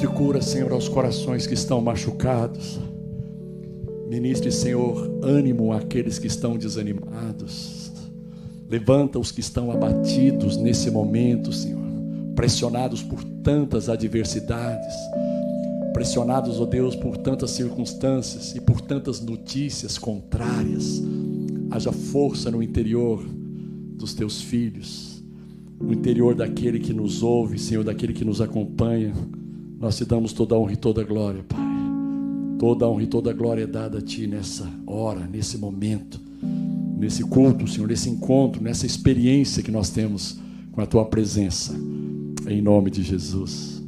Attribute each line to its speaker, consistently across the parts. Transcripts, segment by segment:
Speaker 1: Ministre cura, Senhor, aos corações que estão machucados. Ministre, Senhor, ânimo àqueles que estão desanimados. Levanta os que estão abatidos nesse momento, Senhor, pressionados por tantas adversidades, pressionados, ó oh Deus, por tantas circunstâncias e por tantas notícias contrárias. Haja força no interior dos teus filhos, no interior daquele que nos ouve, Senhor, daquele que nos acompanha. Nós te damos toda a honra e toda a glória, Pai. Toda a honra e toda a glória é dada a Ti nessa hora, nesse momento, nesse culto, Senhor, nesse encontro, nessa experiência que nós temos com a Tua presença. Em nome de Jesus.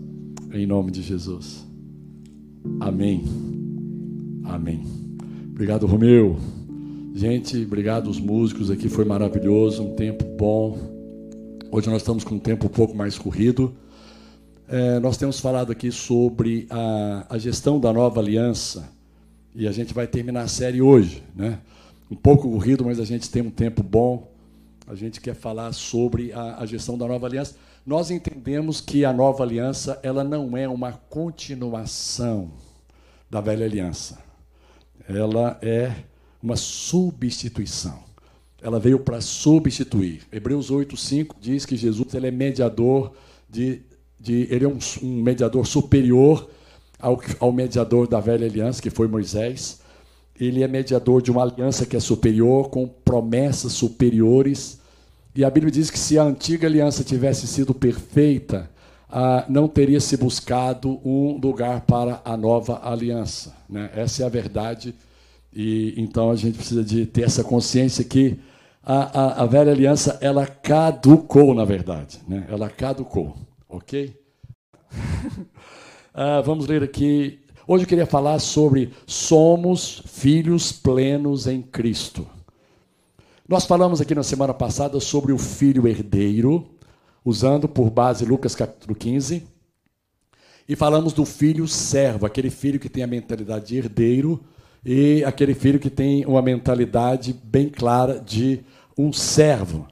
Speaker 1: Em nome de Jesus. Amém. Amém. Obrigado, Romeu. Gente, obrigado aos músicos aqui, foi maravilhoso, um tempo bom. Hoje nós estamos com um tempo um pouco mais corrido. É, nós temos falado aqui sobre a, a, gestão da nova aliança e a gente vai terminar a série hoje, né? Um pouco corrido, mas a gente tem um tempo bom. A gente quer falar sobre a, a gestão da nova aliança. Nós entendemos que a nova aliança ela não é uma continuação da velha aliança. Ela é uma substituição. Ela veio para substituir. Hebreus 8:5 diz que Jesus ele é mediador de de, ele é um, um mediador superior ao, ao mediador da velha aliança, que foi Moisés. Ele é mediador de uma aliança que é superior, com promessas superiores. E a Bíblia diz que se a antiga aliança tivesse sido perfeita, ah, não teria se buscado um lugar para a nova aliança. Né? Essa é a verdade. E então a gente precisa de ter essa consciência que a, a, a velha aliança ela caducou, na verdade. Né? Ela caducou. Ok? ah, vamos ler aqui. Hoje eu queria falar sobre somos filhos plenos em Cristo. Nós falamos aqui na semana passada sobre o filho herdeiro, usando por base Lucas capítulo 15. E falamos do filho servo, aquele filho que tem a mentalidade de herdeiro e aquele filho que tem uma mentalidade bem clara de um servo.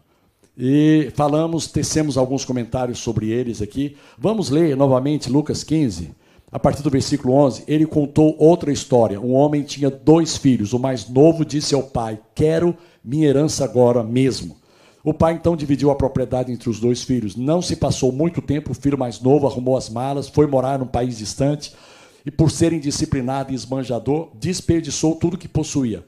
Speaker 1: E falamos, tecemos alguns comentários sobre eles aqui. Vamos ler novamente Lucas 15, a partir do versículo 11. Ele contou outra história. Um homem tinha dois filhos. O mais novo disse ao pai: Quero minha herança agora mesmo. O pai então dividiu a propriedade entre os dois filhos. Não se passou muito tempo, o filho mais novo arrumou as malas, foi morar num país distante e, por ser indisciplinado e esbanjador, desperdiçou tudo que possuía.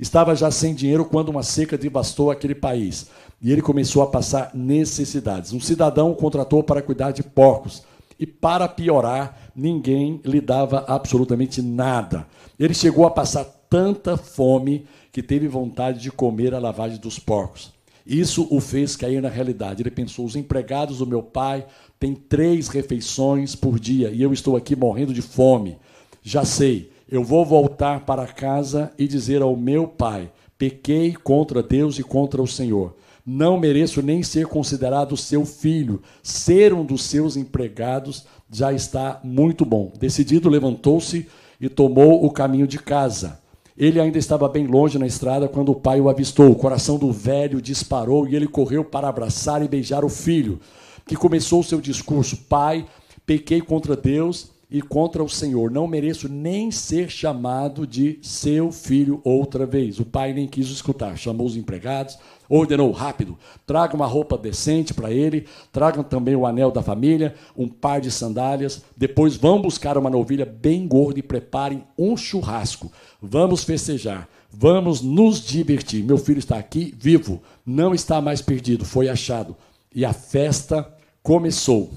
Speaker 1: Estava já sem dinheiro quando uma seca devastou aquele país. E ele começou a passar necessidades. Um cidadão o contratou para cuidar de porcos. E para piorar, ninguém lhe dava absolutamente nada. Ele chegou a passar tanta fome que teve vontade de comer a lavagem dos porcos. Isso o fez cair na realidade. Ele pensou: os empregados do meu pai têm três refeições por dia e eu estou aqui morrendo de fome. Já sei, eu vou voltar para casa e dizer ao meu pai: pequei contra Deus e contra o Senhor. Não mereço nem ser considerado seu filho. Ser um dos seus empregados já está muito bom. Decidido, levantou-se e tomou o caminho de casa. Ele ainda estava bem longe na estrada quando o pai o avistou. O coração do velho disparou e ele correu para abraçar e beijar o filho, que começou o seu discurso: Pai, pequei contra Deus e contra o Senhor. Não mereço nem ser chamado de seu filho outra vez. O pai nem quis escutar. Chamou os empregados, ordenou rápido: traga uma roupa decente para ele, tragam também o anel da família, um par de sandálias. Depois vão buscar uma novilha bem gorda e preparem um churrasco. Vamos festejar. Vamos nos divertir. Meu filho está aqui vivo, não está mais perdido, foi achado. E a festa começou.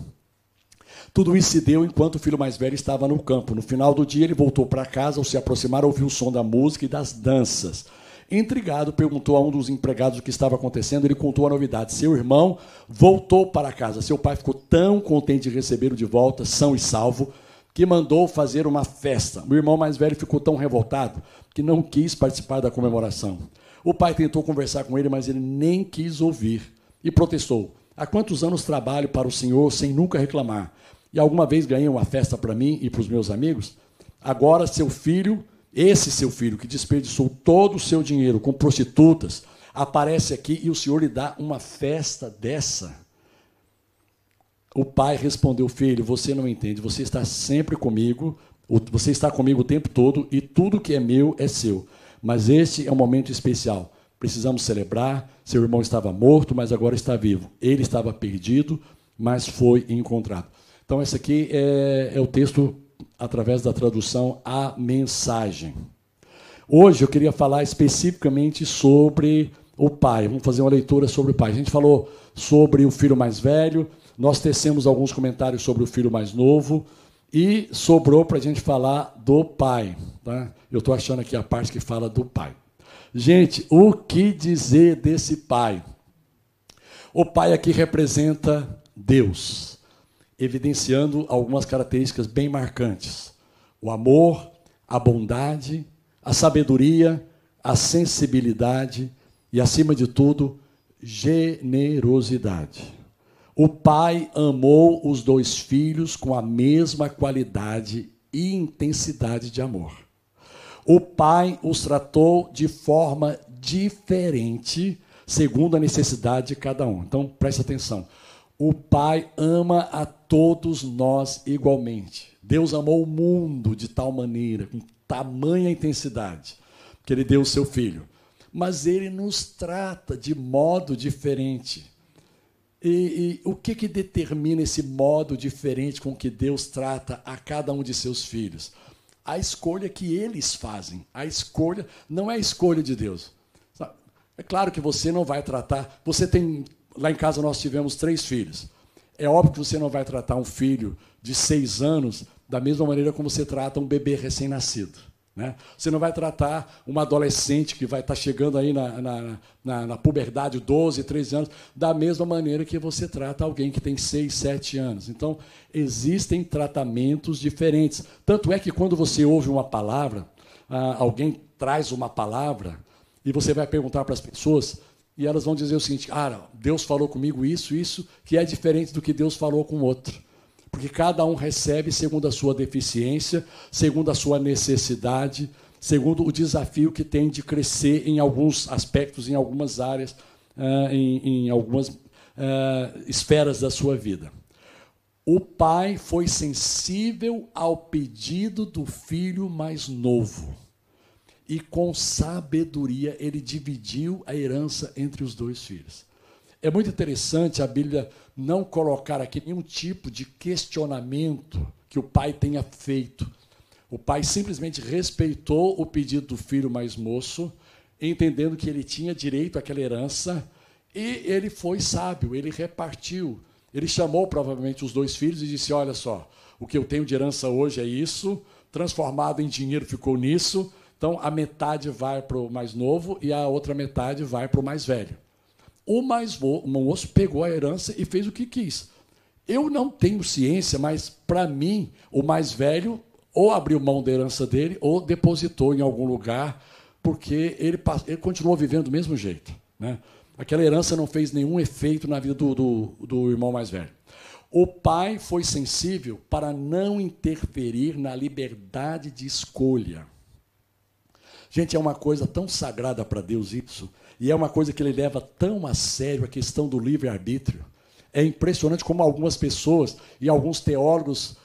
Speaker 1: Tudo isso se deu enquanto o filho mais velho estava no campo. No final do dia, ele voltou para casa. Ao se aproximar, ouviu o som da música e das danças. Intrigado, perguntou a um dos empregados o que estava acontecendo. Ele contou a novidade. Seu irmão voltou para casa. Seu pai ficou tão contente de recebê-lo de volta, são e salvo, que mandou fazer uma festa. O irmão mais velho ficou tão revoltado que não quis participar da comemoração. O pai tentou conversar com ele, mas ele nem quis ouvir e protestou: Há quantos anos trabalho para o senhor sem nunca reclamar? E alguma vez ganhei uma festa para mim e para os meus amigos, agora seu filho, esse seu filho que desperdiçou todo o seu dinheiro com prostitutas, aparece aqui e o Senhor lhe dá uma festa dessa. o pai respondeu: Filho, você não entende, você está sempre comigo, você está comigo o tempo todo e tudo que é meu é seu. Mas este é um momento especial. Precisamos celebrar. Seu irmão estava morto, mas agora está vivo. Ele estava perdido, mas foi encontrado. Então, esse aqui é, é o texto através da tradução A Mensagem. Hoje eu queria falar especificamente sobre o pai. Vamos fazer uma leitura sobre o pai. A gente falou sobre o filho mais velho, nós tecemos alguns comentários sobre o filho mais novo e sobrou para a gente falar do pai. Tá? Eu estou achando aqui a parte que fala do pai. Gente, o que dizer desse pai? O pai aqui representa Deus, evidenciando algumas características bem marcantes: o amor, a bondade, a sabedoria, a sensibilidade e, acima de tudo, generosidade. O pai amou os dois filhos com a mesma qualidade e intensidade de amor. O pai os tratou de forma diferente, segundo a necessidade de cada um. Então, preste atenção. O pai ama a todos nós igualmente. Deus amou o mundo de tal maneira, com tamanha intensidade, que ele deu o seu filho. Mas ele nos trata de modo diferente. E, e, o que, que determina esse modo diferente com que Deus trata a cada um de seus filhos? A escolha que eles fazem. A escolha não é a escolha de Deus. É claro que você não vai tratar. Você tem. Lá em casa nós tivemos três filhos. É óbvio que você não vai tratar um filho de seis anos da mesma maneira como você trata um bebê recém-nascido. Né? Você não vai tratar uma adolescente que vai estar chegando aí na, na, na, na, puberdade, 12, 13 anos, da mesma maneira que você trata alguém que tem 6, 7 anos. Então, existem tratamentos diferentes. Tanto é que quando você ouve uma palavra, ah, alguém traz uma palavra, e você vai perguntar para as pessoas, e elas vão dizer o seguinte: ah, Deus falou comigo isso, isso, que é diferente do que Deus falou com o outro porque cada um recebe segundo a sua deficiência, segundo a sua necessidade, segundo o desafio que tem de crescer em alguns aspectos, em algumas áreas, uh, em, algumas uh, esferas da sua vida. O pai foi sensível ao pedido do filho mais novo. E com sabedoria ele dividiu a herança entre os dois filhos. É muito interessante a Bíblia não colocar aqui nenhum tipo de questionamento que o pai tenha feito. O pai simplesmente respeitou o pedido do filho mais moço, entendendo que ele tinha direito àquela herança, e ele foi sábio, ele repartiu. Ele chamou provavelmente os dois filhos e disse: Olha só, o que eu tenho de herança hoje é isso, transformado em dinheiro ficou nisso, então a metade vai para o mais novo e a outra metade vai para o mais velho. O mais moço pegou a herança e fez o que quis. Eu não tenho ciência, mas para mim, o mais velho ou abriu mão da herança dele ou depositou em algum lugar, porque ele, ele continuou vivendo do mesmo jeito. Né? Aquela herança não fez nenhum efeito na vida do, do, do irmão mais velho. O pai foi sensível para não interferir na liberdade de escolha. Gente, é uma coisa tão sagrada para Deus isso e é uma coisa que ele leva tão a sério a questão do livre-arbítrio. É impressionante como algumas pessoas e alguns teólogos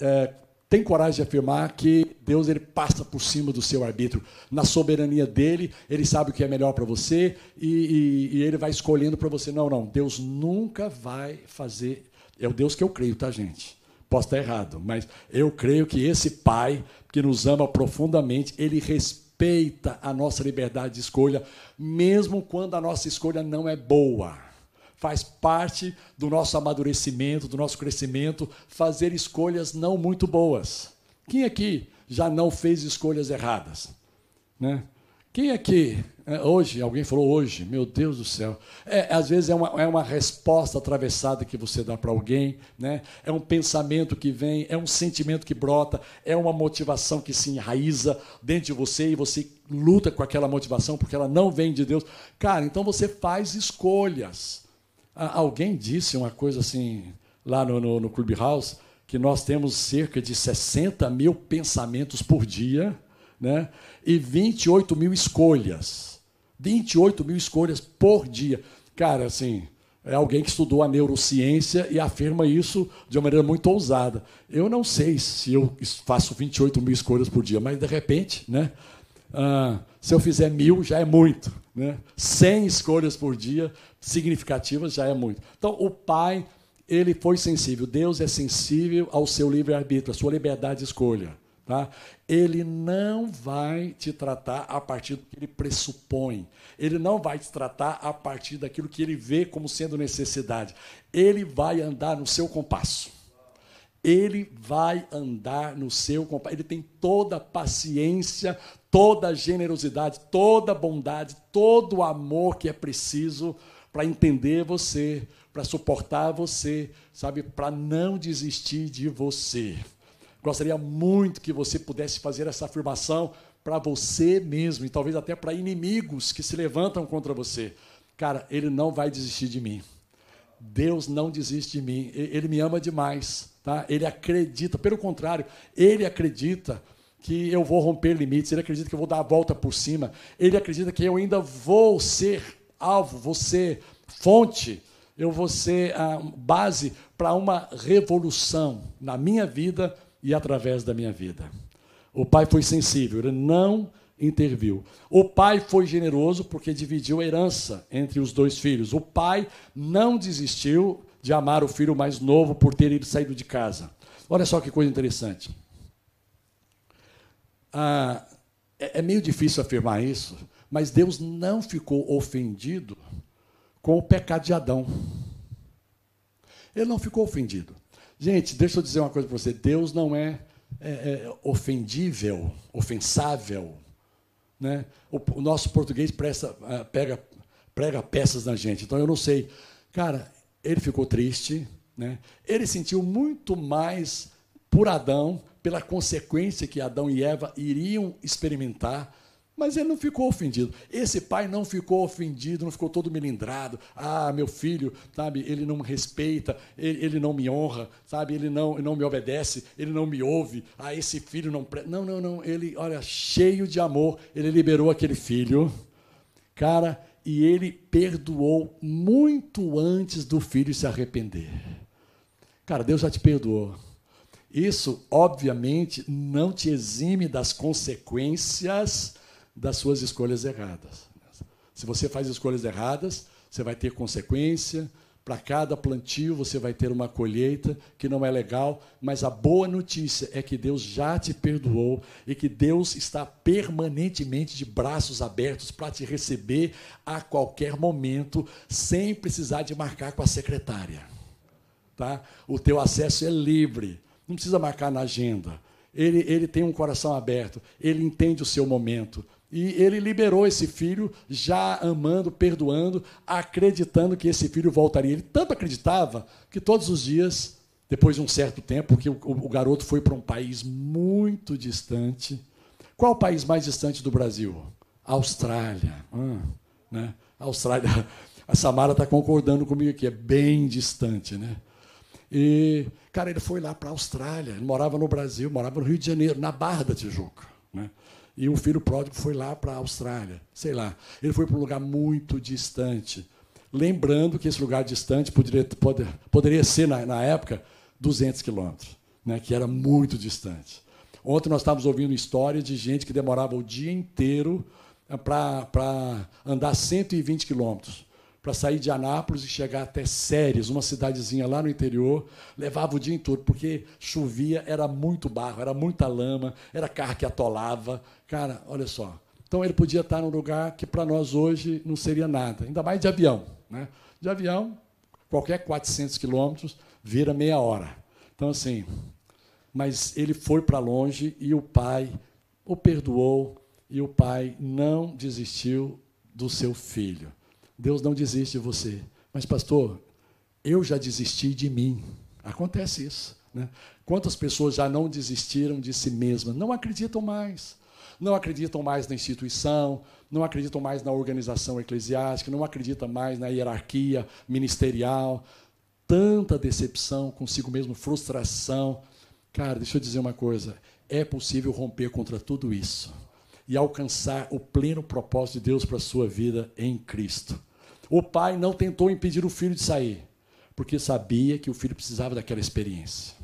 Speaker 1: é, têm coragem de afirmar que Deus ele passa por cima do seu arbítrio. Na soberania dele, ele sabe o que é melhor para você e, e, e ele vai escolhendo para você. Não, não, Deus nunca vai fazer. É o Deus que eu creio, tá, gente? Posso estar errado, mas eu creio que esse Pai, que nos ama profundamente, ele respeita respeita a nossa liberdade de escolha, mesmo quando a nossa escolha não é boa. Faz parte do nosso amadurecimento, do nosso crescimento, fazer escolhas não muito boas. Quem aqui já não fez escolhas erradas? Né? Quem é, hoje, alguém falou hoje, meu Deus do céu. É, às vezes é uma, é uma resposta atravessada que você dá para alguém, né? é um pensamento que vem, é um sentimento que brota, é uma motivação que se enraiza dentro de você e você luta com aquela motivação porque ela não vem de Deus. Cara, então você faz escolhas. Alguém disse uma coisa assim, lá no, no, no Clubhouse, que nós temos cerca de 60 mil pensamentos por dia né? e 28 mil escolhas. 28 mil escolhas por dia. Cara, assim, É alguém que estudou a neurociência e afirma isso de uma maneira muito ousada. Eu não sei se eu faço 28 mil escolhas por dia, mas de repente, né? Ah, se eu fizer mil, já é muito. Né? 100 escolhas por dia, significativas, já é muito. Então, o pai, ele foi sensível. Deus é sensível ao seu livre-arbítrio, à sua liberdade de escolha. Tá? Ele não vai te tratar a partir do que ele pressupõe. Ele não vai te tratar a partir daquilo que ele vê como sendo necessidade. Ele vai andar no seu compasso. Ele vai andar no seu compasso. Ele tem toda a paciência, toda a generosidade, toda a bondade, todo o amor que é preciso para entender você, para suportar você, sabe, para não desistir de você. Gostaria muito que você pudesse fazer essa afirmação para você mesmo e talvez até para inimigos que se levantam contra você. Cara, ele não vai desistir de mim. Deus não desiste de mim. Ele me ama demais, tá? Ele acredita, pelo contrário, ele acredita que eu vou romper limites, ele acredita que eu vou dar a volta por cima, ele acredita que eu ainda vou ser alvo, vou ser fonte, eu vou ser a base para uma revolução na minha vida e através da minha vida. O pai foi sensível, ele não interviu. O pai foi generoso porque dividiu a herança entre os dois filhos. O pai não desistiu de amar o filho mais novo por ter ido saído de casa. Olha só que coisa interessante. Ah, é, é meio difícil afirmar isso, mas Deus não ficou ofendido com o pecado de Adão. Ele não ficou ofendido. Gente, deixa eu dizer uma coisa para você: Deus não é é, é, ofendível, ofensável. Né? O, o nosso português presta, uh, pega, prega peças na gente. Então eu não sei. Cara, ele ficou triste. Né? Ele sentiu muito mais por Adão, pela consequência que Adão e Eva iriam experimentar mas ele não ficou ofendido. Esse pai não ficou ofendido, não ficou todo melindrado. Ah, meu filho, sabe, ele não me respeita, ele, ele não me honra, sabe, ele não, ele não me obedece, ele não me ouve. Ah, esse filho não. Pre... Não, não, não. Ele, olha, cheio de amor, ele liberou aquele filho. Cara, e ele perdoou muito antes do filho se arrepender. Cara, Deus já te perdoou. Isso, obviamente, não te exime das consequências das suas escolhas erradas. Se você faz escolhas erradas, você vai ter consequência. Para cada plantio você vai ter uma colheita que não é legal, mas a boa notícia é que Deus já te perdoou e que Deus está permanentemente de braços abertos para te receber a qualquer momento, sem precisar de marcar com a secretária. Tá? O teu acesso é livre, não precisa marcar na agenda. Ele, ele tem um coração aberto, ele entende o seu momento. E ele liberou esse filho, já amando, perdoando, acreditando que esse filho voltaria. Ele tanto acreditava que todos os dias, depois de um certo tempo, que o, o garoto foi para um país muito distante. Qual o país mais distante do Brasil? Austrália. Hum, né? Austrália. A Samara está concordando comigo aqui, é bem distante, né? E, cara, ele foi lá para a Austrália, ele morava no Brasil, morava no Rio de Janeiro, na Barra da Tijuca. Né? E o filho pródigo foi lá para a Austrália, sei lá. Ele foi para um lugar muito distante. Lembrando que esse lugar distante poderia, poder, poderia ser, na, na época, 200 quilômetros, né, que era muito distante. Ontem nós estávamos ouvindo histórias de gente que demorava o dia inteiro eh, para andar 120 quilômetros para sair de Anápolis e chegar até Séries, uma cidadezinha lá no interior, levava o dia todo, porque chovia, era muito barro, era muita lama, era carro que atolava. Cara, olha só. Então ele podia estar num lugar que para nós hoje não seria nada, ainda mais de avião. Né? De avião, qualquer 400 quilômetros vira meia hora. Então, assim, mas ele foi para longe e o pai o perdoou e o pai não desistiu do seu filho. Deus não desiste de você. Mas, pastor, eu já desisti de mim. Acontece isso. Né? Quantas pessoas já não desistiram de si mesmas? Não acreditam mais. Não acreditam mais na instituição, não acreditam mais na organização eclesiástica, não acreditam mais na hierarquia ministerial. Tanta decepção consigo mesmo, frustração. Cara, deixa eu dizer uma coisa: é possível romper contra tudo isso e alcançar o pleno propósito de Deus para a sua vida em Cristo. O pai não tentou impedir o filho de sair, porque sabia que o filho precisava daquela experiência.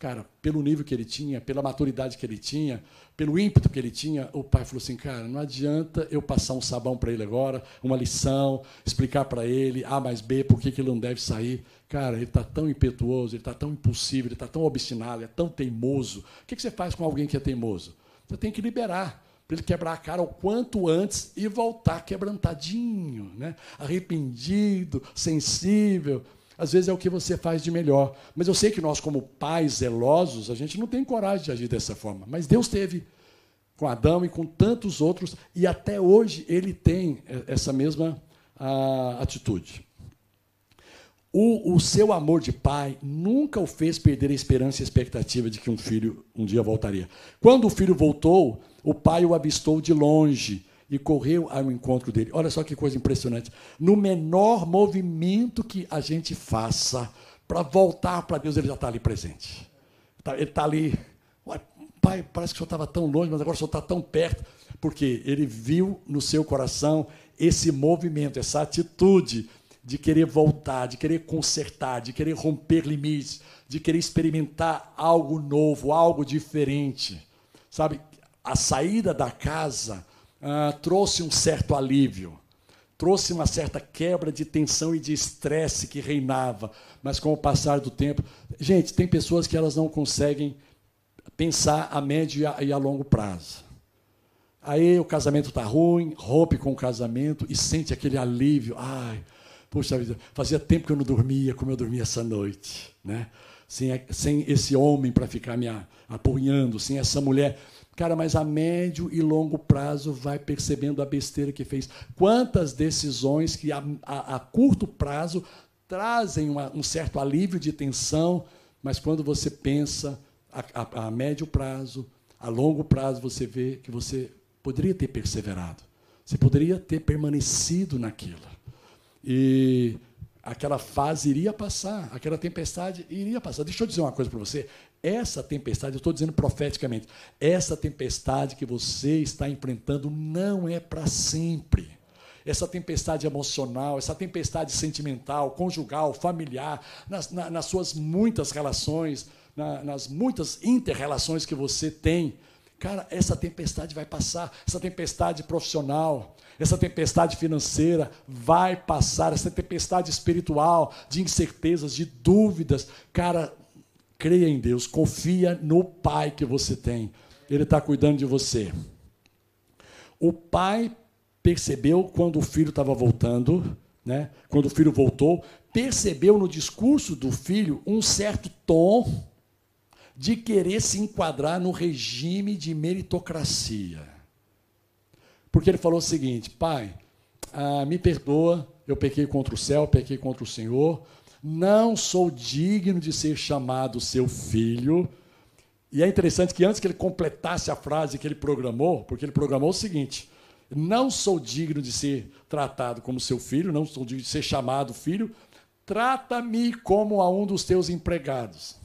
Speaker 1: Cara, pelo nível que ele tinha, pela maturidade que ele tinha, pelo ímpeto que ele tinha, o pai falou assim: cara, não adianta eu passar um sabão para ele agora, uma lição, explicar para ele A mais B, por que, ele não deve sair. Cara, ele está tão impetuoso, ele está tão impulsivo, ele está tão obstinado, ele é tão teimoso. O que você faz com alguém que é teimoso? Você tem que liberar para ele quebrar a cara o quanto antes e voltar quebrantadinho, né? arrependido, sensível. Às vezes é o que você faz de melhor. Mas eu sei que nós, como pais zelosos, a gente não tem coragem de agir dessa forma. Mas Deus teve com Adão e com tantos outros, e até hoje ele tem essa mesma a, atitude. O, o, seu amor de pai nunca o fez perder a esperança e a expectativa de que um filho um dia voltaria. Quando o filho voltou, o pai o avistou de longe e correu ao encontro dele. Olha só que coisa impressionante. No menor movimento que a gente faça para voltar para Deus, ele já está ali presente. Tá, ele está ali. Pai, parece que o senhor estava tão longe, mas agora o senhor está tão perto. Porque ele viu no seu coração esse movimento, essa atitude de querer voltar, de querer consertar, de querer romper limites, de querer experimentar algo novo, algo diferente. Sabe, a saída da casa ah, trouxe um certo alívio, trouxe uma certa quebra de tensão e de estresse que reinava, mas com o passar do tempo, gente, tem pessoas que elas não conseguem pensar a médio e a, longo prazo. Aí o casamento está ruim, rompe com o casamento e sente aquele alívio. Ai, puxa vida, fazia tempo que eu não dormia como eu dormi essa noite, né? Sem, sem esse homem para ficar me apoiando, sem essa mulher Cara, mas a médio e longo prazo vai percebendo a besteira que fez. Quantas decisões que a, a, a curto prazo trazem uma, um certo alívio de tensão, mas quando você pensa a, a médio prazo, a longo prazo, você vê que você poderia ter perseverado. Você poderia ter permanecido naquilo. E aquela fase iria passar, aquela tempestade iria passar. Deixa eu dizer uma coisa para você. Essa tempestade, eu estou dizendo profeticamente, essa tempestade que você está enfrentando não é para sempre. Essa tempestade emocional, essa tempestade sentimental, conjugal, familiar, nas, na, nas suas muitas relações, na, nas muitas interrelações que você tem, cara, essa tempestade vai passar, essa tempestade profissional, essa tempestade financeira vai passar, essa tempestade espiritual, de incertezas, de dúvidas, cara, creia em Deus, confia no Pai que você tem. Ele está cuidando de você. O pai percebeu quando o filho estava voltando, né? quando o filho voltou, percebeu no discurso do filho um certo tom de querer se enquadrar no regime de meritocracia. Porque ele falou o seguinte: pai, ah, me perdoa, eu pequei contra o céu, pequei contra o Senhor, não sou digno de ser chamado seu filho. E é interessante que antes que ele completasse a frase que ele programou, porque ele programou o seguinte: não sou digno de ser tratado como seu filho, não sou digno de ser chamado filho, trata-me como a um dos teus empregados.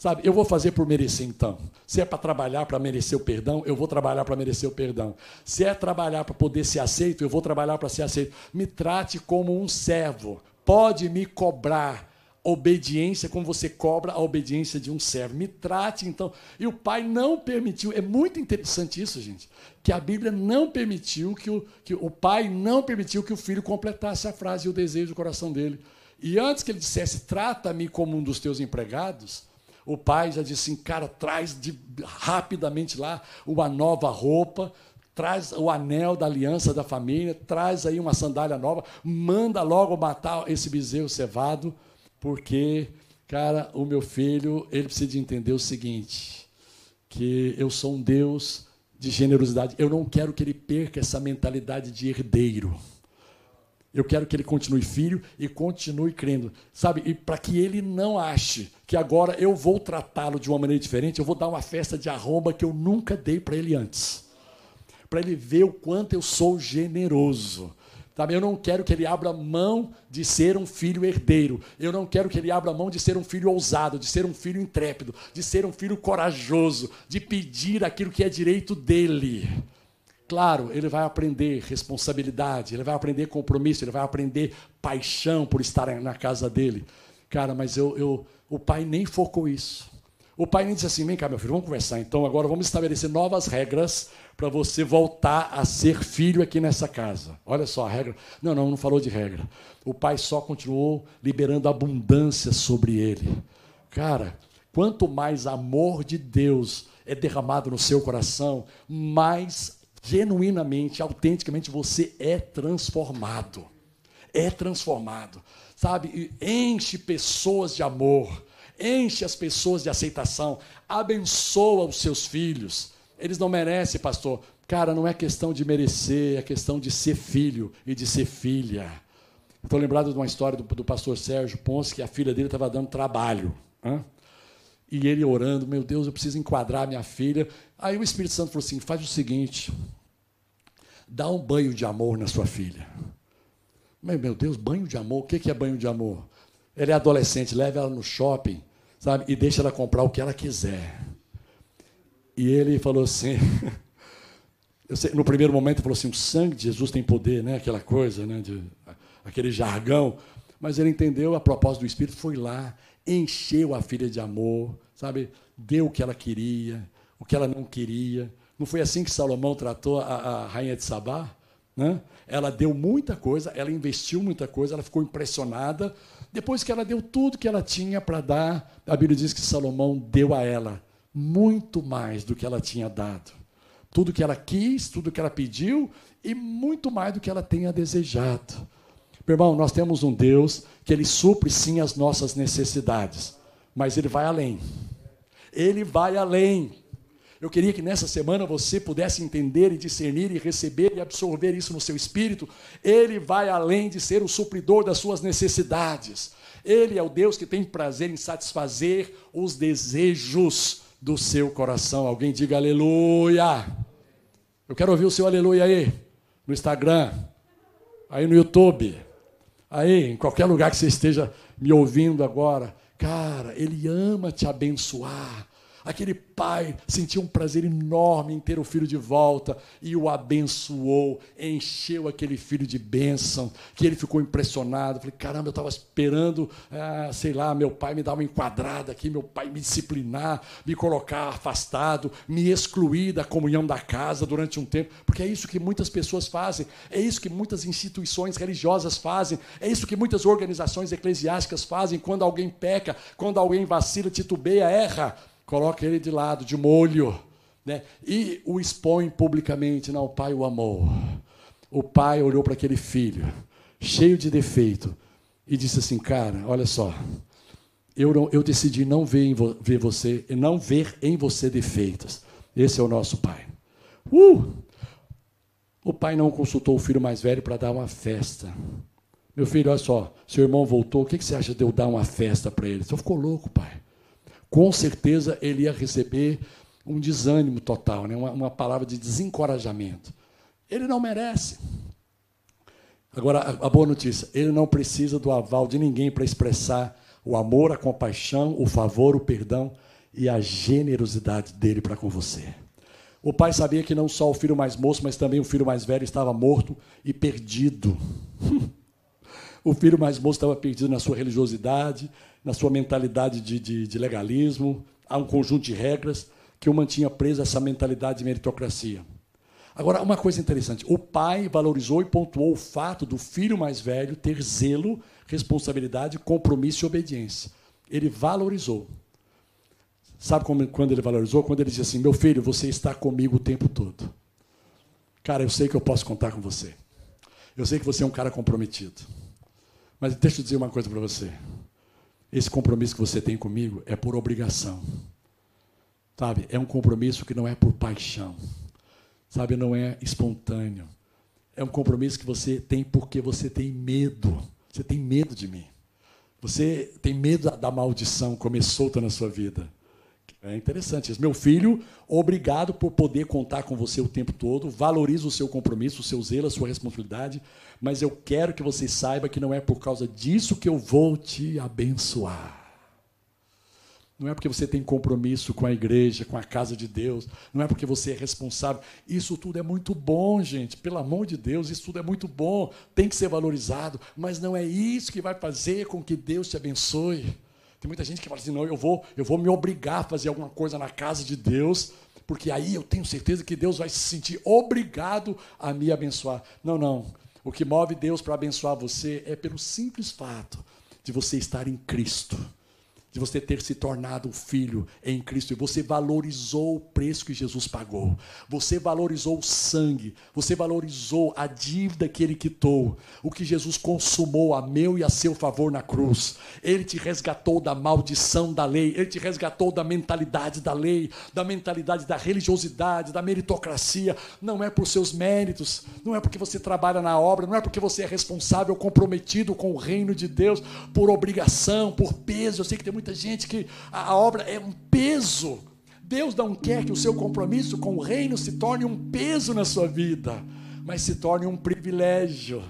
Speaker 1: Sabe, eu vou fazer por merecer então. Se é para trabalhar para merecer o perdão, eu vou trabalhar para merecer o perdão. Se é trabalhar para poder ser aceito, eu vou trabalhar para ser aceito. Me trate como um servo pode me cobrar obediência como você cobra a obediência de um servo. Me trate então. E o pai não permitiu, é muito interessante isso, gente, que a Bíblia não permitiu que o, que o pai não permitiu que o filho completasse a frase e o desejo do coração dele. E antes que ele dissesse, trata-me como um dos teus empregados, o pai já disse assim, cara, traz de, rapidamente lá uma nova roupa, traz o anel da aliança da família, traz aí uma sandália nova, manda logo matar esse bezerro cevado, porque, cara, o meu filho, ele precisa de entender o seguinte, que eu sou um Deus de generosidade. Eu não quero que ele perca essa mentalidade de herdeiro. Eu quero que ele continue filho e continue crendo. Sabe? E para que ele não ache que agora eu vou tratá-lo de uma maneira diferente, eu vou dar uma festa de arromba que eu nunca dei para ele antes para ele ver o quanto eu sou generoso. Eu não quero que ele abra mão de ser um filho herdeiro. Eu não quero que ele abra mão de ser um filho ousado, de ser um filho intrépido, de ser um filho corajoso, de pedir aquilo que é direito dele. Claro, ele vai aprender responsabilidade, ele vai aprender compromisso, ele vai aprender paixão por estar na casa dele. Cara, mas eu, eu, o pai nem focou isso. O pai nem disse assim: vem cá, meu filho, vamos conversar. Então agora vamos estabelecer novas regras para você voltar a ser filho aqui nessa casa. Olha só a regra. Não, não, não falou de regra. O pai só continuou liberando abundância sobre ele. Cara, quanto mais amor de Deus é derramado no seu coração, mais genuinamente, autenticamente você é transformado. É transformado. Sabe? Enche pessoas de amor, enche as pessoas de aceitação, abençoa os seus filhos. Eles não merecem, pastor. Cara, não é questão de merecer, é questão de ser filho e de ser filha. Estou lembrado de uma história do, do pastor Sérgio Ponce, que a filha dele estava dando trabalho. Hein? E ele orando, meu Deus, eu preciso enquadrar minha filha. Aí o Espírito Santo falou assim: faz o seguinte, dá um banho de amor na sua filha. Meu Deus, banho de amor? O que é banho de amor? Ela é adolescente, leva ela no shopping, sabe? E deixa ela comprar o que ela quiser. E ele falou assim. Sei, no primeiro momento ele falou assim: o sangue de Jesus tem poder, né? Aquela coisa, né? De, aquele jargão. Mas ele entendeu a propósito do Espírito, foi lá, encheu a filha de amor, sabe? Deu o que ela queria, o que ela não queria. Não foi assim que Salomão tratou a, a rainha de Sabá? Né? Ela deu muita coisa, ela investiu muita coisa, ela ficou impressionada. Depois que ela deu tudo que ela tinha para dar, a Bíblia diz que Salomão deu a ela muito mais do que ela tinha dado. Tudo que ela quis, tudo que ela pediu e muito mais do que ela tenha desejado. Meu irmão, nós temos um Deus que ele supre sim as nossas necessidades, mas ele vai além. Ele vai além. Eu queria que nessa semana você pudesse entender e discernir e receber e absorver isso no seu espírito. Ele vai além de ser o supridor das suas necessidades. Ele é o Deus que tem prazer em satisfazer os desejos do seu coração. Alguém diga aleluia. Eu quero ouvir o seu aleluia aí, no Instagram, aí no YouTube, aí em qualquer lugar que você esteja me ouvindo agora. Cara, Ele ama te abençoar. Aquele pai sentiu um prazer enorme em ter o filho de volta e o abençoou, encheu aquele filho de bênção, que ele ficou impressionado. Falei, caramba, eu estava esperando, ah, sei lá, meu pai me dar uma enquadrada aqui, meu pai me disciplinar, me colocar afastado, me excluir da comunhão da casa durante um tempo, porque é isso que muitas pessoas fazem, é isso que muitas instituições religiosas fazem, é isso que muitas organizações eclesiásticas fazem. Quando alguém peca, quando alguém vacila, titubeia, erra coloca ele de lado, de molho, né? e o expõe publicamente. Não, o pai o amou. O pai olhou para aquele filho, cheio de defeito, e disse assim: Cara, olha só, eu, não, eu decidi não ver, vo, ver você, não ver em você defeitos. Esse é o nosso pai. Uh! O pai não consultou o filho mais velho para dar uma festa. Meu filho, olha só, seu irmão voltou, o que você acha de eu dar uma festa para ele? Você ficou louco, pai com certeza ele ia receber um desânimo total, né? uma, uma palavra de desencorajamento. Ele não merece. Agora, a, a boa notícia: ele não precisa do aval de ninguém para expressar o amor, a compaixão, o favor, o perdão e a generosidade dele para com você. O pai sabia que não só o filho mais moço, mas também o filho mais velho estava morto e perdido. o filho mais moço estava perdido na sua religiosidade, na sua mentalidade de, de, de legalismo, há um conjunto de regras que o mantinha preso a essa mentalidade de meritocracia. Agora, uma coisa interessante: o pai valorizou e pontuou o fato do filho mais velho ter zelo, responsabilidade, compromisso e obediência. Ele valorizou. Sabe como, quando ele valorizou? Quando ele disse assim: Meu filho, você está comigo o tempo todo. Cara, eu sei que eu posso contar com você. Eu sei que você é um cara comprometido. Mas deixa eu dizer uma coisa para você. Esse compromisso que você tem comigo é por obrigação. Sabe? É um compromisso que não é por paixão. Sabe? Não é espontâneo. É um compromisso que você tem porque você tem medo. Você tem medo de mim. Você tem medo da maldição começou na sua vida. É interessante isso. Meu filho, obrigado por poder contar com você o tempo todo, valorizo o seu compromisso, o seu zelo, a sua responsabilidade, mas eu quero que você saiba que não é por causa disso que eu vou te abençoar. não é porque você tem compromisso com a igreja, com a casa de Deus, não é porque você é responsável. Isso tudo é muito bom, gente. Pelo amor de Deus, isso tudo é muito bom, tem que ser valorizado, mas não é isso que vai fazer com que Deus te abençoe. Tem muita gente que fala assim: não, eu vou, eu vou me obrigar a fazer alguma coisa na casa de Deus, porque aí eu tenho certeza que Deus vai se sentir obrigado a me abençoar. Não, não. O que move Deus para abençoar você é pelo simples fato de você estar em Cristo de você ter se tornado filho em Cristo e você valorizou o preço que Jesus pagou. Você valorizou o sangue, você valorizou a dívida que ele quitou, o que Jesus consumou a meu e a seu favor na cruz. Ele te resgatou da maldição da lei, ele te resgatou da mentalidade da lei, da mentalidade da religiosidade, da meritocracia. Não é por seus méritos, não é porque você trabalha na obra, não é porque você é responsável, comprometido com o reino de Deus por obrigação, por peso. Eu sei que tem muita gente que a, obra é um peso. Deus não quer que o seu compromisso com o reino se torne um peso na sua vida, mas se torne um privilégio,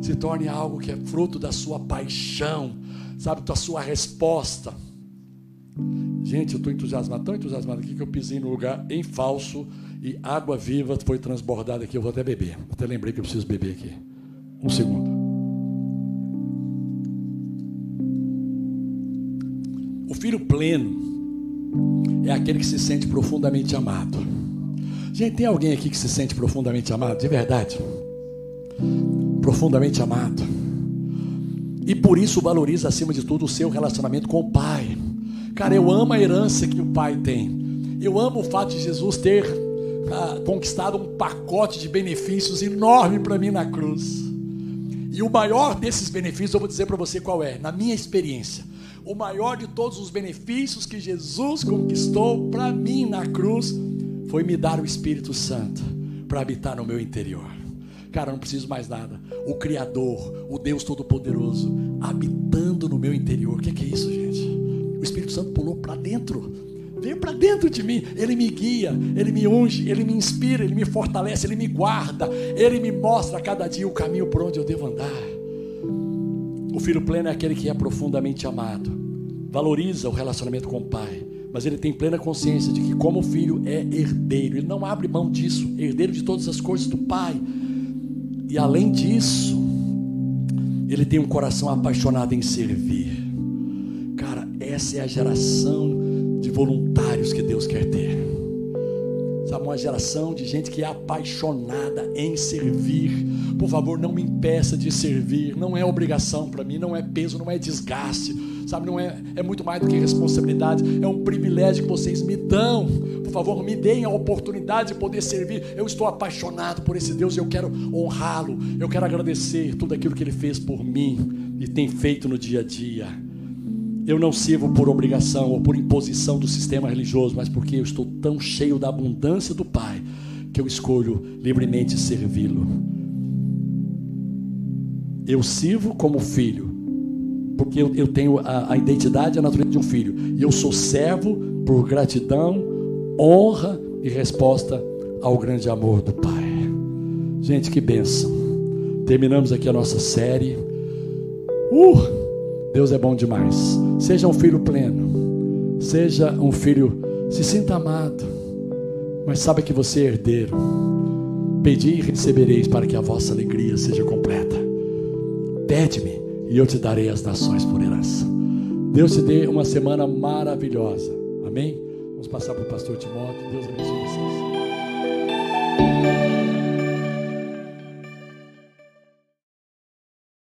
Speaker 1: se torne algo que é fruto da sua paixão, sabe, da sua resposta. Gente, eu estou entusiasmado, tão entusiasmado aqui que eu pisei no lugar em falso e água viva foi transbordada aqui. Eu vou até beber. Até lembrei que eu preciso beber aqui. Um segundo. O filho pleno é aquele que se sente profundamente amado. Gente, tem alguém aqui que se sente profundamente amado? De verdade. Profundamente amado. E por isso valoriza acima de tudo o seu relacionamento com o Pai. Cara, eu amo a herança que o Pai tem. Eu amo o fato de Jesus ter ah, conquistado um pacote de benefícios enorme para mim na cruz. E o maior desses benefícios, eu vou dizer para você qual é, na minha experiência o maior de todos os benefícios que Jesus conquistou para mim na cruz foi me dar o Espírito Santo para habitar no meu interior. Cara, não preciso mais nada. O Criador, o Deus Todo-Poderoso, habitando no meu interior. O que é, que é isso, gente? O Espírito Santo pulou para dentro veio para dentro de mim. Ele me guia, ele me unge, ele me inspira, ele me fortalece, ele me guarda, ele me mostra a cada dia o caminho por onde eu devo andar. O filho pleno é aquele que é profundamente amado, valoriza o relacionamento com o pai, mas ele tem plena consciência de que, como filho, é herdeiro. Ele não abre mão disso, herdeiro de todas as coisas do pai. E além disso, ele tem um coração apaixonado em servir. Cara, essa é a geração de voluntários que Deus quer ter. Sabe, uma geração de gente que é apaixonada em servir por favor, não me impeça de servir. Não é obrigação para mim, não é peso, não é desgaste. Sabe, não é, é muito mais do que responsabilidade. É um privilégio que vocês me dão. Por favor, me deem a oportunidade de poder servir. Eu estou apaixonado por esse Deus e eu quero honrá-lo. Eu quero agradecer tudo aquilo que ele fez por mim e tem feito no dia a dia. Eu não sirvo por obrigação ou por imposição do sistema religioso, mas porque eu estou tão cheio da abundância do Pai que eu escolho livremente servi-lo. Eu sirvo como filho, porque eu, eu tenho a, a identidade e a natureza de um filho. E eu sou servo por gratidão, honra e resposta ao grande amor do Pai. Gente, que bênção. Terminamos aqui a nossa série. Uh! Deus é bom demais. Seja um filho pleno. Seja um filho, se sinta amado. Mas saiba que você é herdeiro. Pedi e recebereis para que a vossa alegria seja completa. Pede-me e eu te darei as nações por herança. Deus te dê uma semana maravilhosa. Amém? Vamos passar para o pastor Timóteo. Deus abençoe.